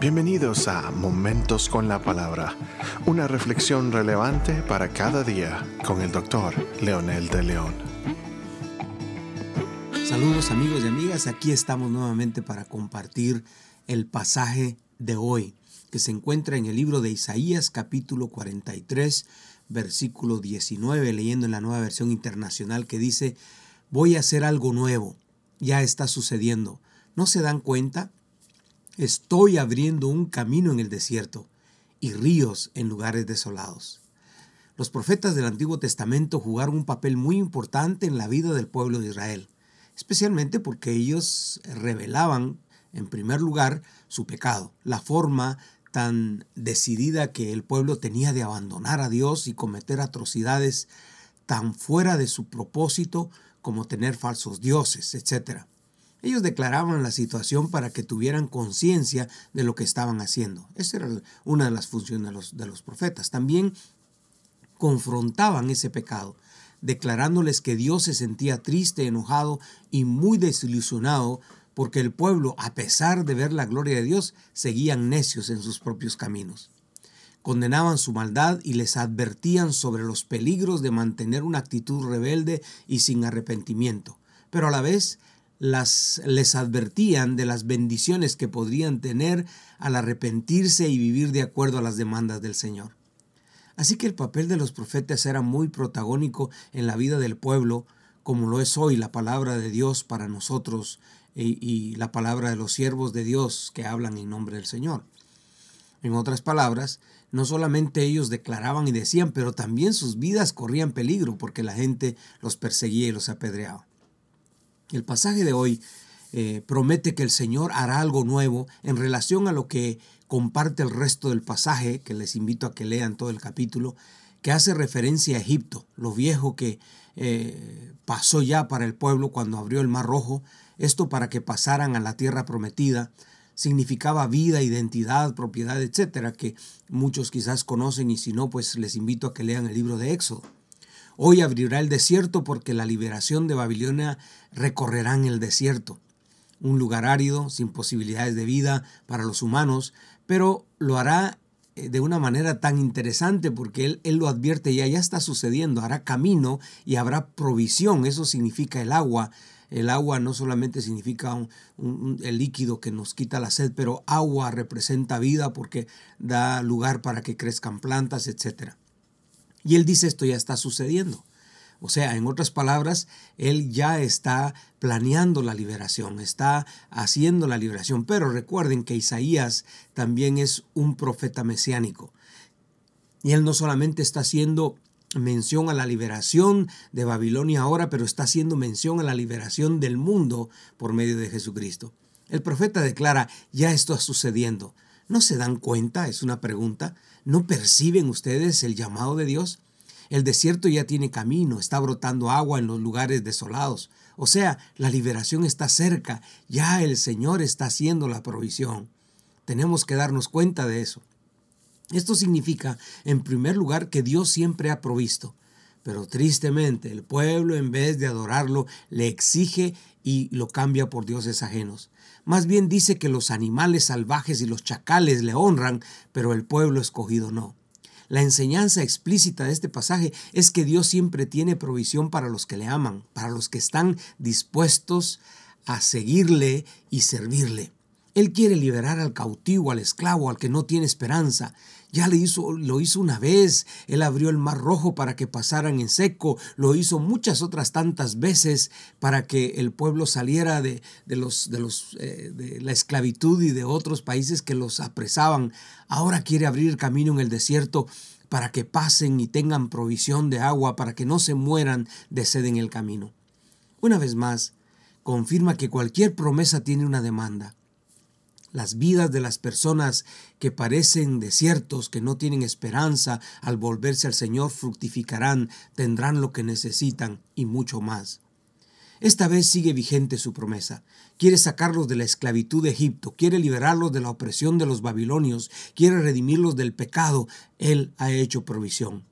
Bienvenidos a Momentos con la Palabra, una reflexión relevante para cada día con el doctor Leonel de León. Saludos amigos y amigas, aquí estamos nuevamente para compartir el pasaje de hoy que se encuentra en el libro de Isaías capítulo 43 versículo 19 leyendo en la nueva versión internacional que dice voy a hacer algo nuevo, ya está sucediendo. ¿No se dan cuenta? Estoy abriendo un camino en el desierto y ríos en lugares desolados. Los profetas del Antiguo Testamento jugaron un papel muy importante en la vida del pueblo de Israel, especialmente porque ellos revelaban, en primer lugar, su pecado, la forma tan decidida que el pueblo tenía de abandonar a Dios y cometer atrocidades tan fuera de su propósito como tener falsos dioses, etc. Ellos declaraban la situación para que tuvieran conciencia de lo que estaban haciendo. Esa era una de las funciones de los, de los profetas. También confrontaban ese pecado, declarándoles que Dios se sentía triste, enojado y muy desilusionado porque el pueblo, a pesar de ver la gloria de Dios, seguían necios en sus propios caminos. Condenaban su maldad y les advertían sobre los peligros de mantener una actitud rebelde y sin arrepentimiento, pero a la vez las, les advertían de las bendiciones que podrían tener al arrepentirse y vivir de acuerdo a las demandas del Señor. Así que el papel de los profetas era muy protagónico en la vida del pueblo, como lo es hoy la palabra de Dios para nosotros y, y, la palabra de los siervos de Dios que hablan en nombre del Señor. En otras palabras, no solamente ellos declaraban y decían, pero también sus vidas corrían peligro porque la gente los perseguía y los apedreaba. El pasaje de hoy eh, promete que el Señor hará algo nuevo en relación a lo que comparte el resto del pasaje, que les invito a que lean todo el capítulo, que hace referencia a Egipto, lo viejo que eh, pasó ya para el pueblo cuando abrió el Mar Rojo, esto para que pasaran a la tierra prometida, significaba vida, identidad, propiedad, etcétera, que muchos quizás conocen y si no, pues les invito a que lean el libro de Éxodo. Hoy abrirá el desierto porque la liberación de Babilonia recorrerá en el desierto, un lugar árido, sin posibilidades de vida para los humanos, pero lo hará eh, de una manera tan interesante porque él, él, lo advierte ya, ya está sucediendo, hará camino y habrá provisión, eso significa el agua. El agua no solamente significa el líquido que nos quita la sed, pero agua representa vida porque da lugar para que crezcan plantas, etcétera. Y él dice esto ya está sucediendo. O sea, en otras palabras, él ya está planeando la liberación, está haciendo la liberación. Pero recuerden que Isaías también es un profeta mesiánico. Y él no solamente está haciendo mención a la liberación de Babilonia ahora, pero está haciendo mención a la liberación del mundo por medio de Jesucristo. El profeta declara, ya esto está sucediendo. ¿No se dan cuenta? Es una pregunta. ¿No perciben ustedes el llamado de Dios? El desierto ya tiene camino, está brotando agua en los lugares desolados. O sea, la liberación está cerca, ya el Señor está haciendo la provisión. Tenemos que darnos cuenta de eso. Esto significa, en primer lugar, que Dios siempre ha provisto. Pero tristemente el pueblo en vez de adorarlo le exige y lo cambia por dioses ajenos. Más bien dice que los animales salvajes y los chacales le honran, pero el pueblo escogido no. La enseñanza explícita de este pasaje es que Dios siempre tiene provisión para los que le aman, para los que están dispuestos a seguirle y servirle. Él quiere liberar al cautivo, al esclavo, al que no tiene esperanza. Ya lo hizo, lo hizo una vez. Él abrió el mar rojo para que pasaran en seco. Lo hizo muchas otras tantas veces para que el pueblo saliera de, los, de, los, eh, de la esclavitud y de otros países que los apresaban. Ahora quiere abrir camino en el desierto para que pasen y tengan provisión de agua, para que no se mueran de sed en el camino. Una vez más, confirma que cualquier promesa tiene una demanda. Las vidas de las personas que parecen desiertos, que no tienen esperanza, al volverse al Señor fructificarán, tendrán lo que necesitan y mucho más. Esta vez sigue vigente su promesa. Quiere sacarlos de la esclavitud de Egipto, quiere liberarlos de la opresión de los babilonios, quiere redimirlos del pecado. Él ha hecho provisión.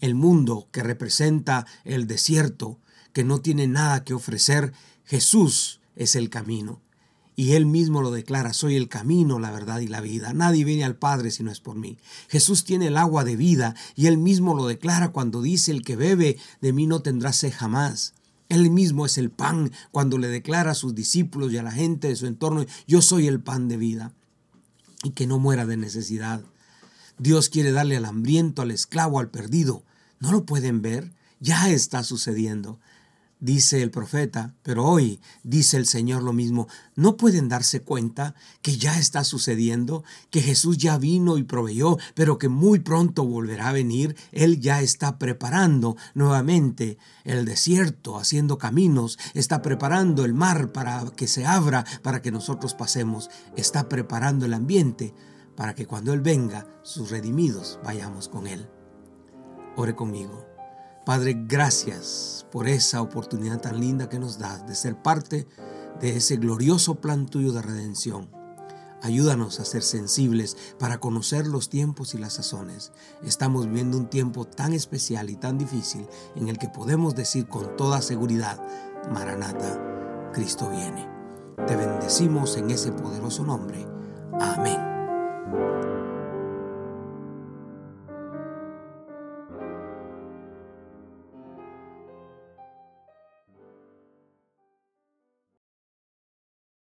El mundo que representa el desierto, que no tiene nada que ofrecer, Jesús es el camino Y él mismo lo declara, soy el camino, la verdad y la vida. Nadie viene al Padre si no es por mí. Jesús tiene el agua de vida y él mismo lo declara cuando dice, el que bebe de mí no tendrá sed jamás. Él mismo es el pan cuando le declara a sus discípulos y a la gente de su entorno, yo soy el pan de vida. Y que no muera de necesidad. Dios quiere darle al hambriento, al esclavo, al perdido. ¿No lo pueden ver? Ya está sucediendo dice el profeta, pero hoy dice el Señor lo mismo. ¿No pueden darse cuenta que ya está sucediendo, que Jesús ya vino y proveyó, pero que muy pronto volverá a venir? Él ya está preparando nuevamente el desierto, haciendo caminos, está preparando el mar para que se abra, para que nosotros pasemos, está preparando el ambiente para que cuando Él venga, sus redimidos, vayamos con Él. Ore conmigo. Padre, gracias por esa oportunidad tan linda que nos das de ser parte de ese glorioso plan tuyo de redención. Ayúdanos a ser sensibles para conocer los tiempos y las sazones. Estamos viviendo un tiempo tan especial y tan difícil en el que podemos decir con toda seguridad, Maranata, Cristo viene. Te bendecimos en ese poderoso nombre. Amén.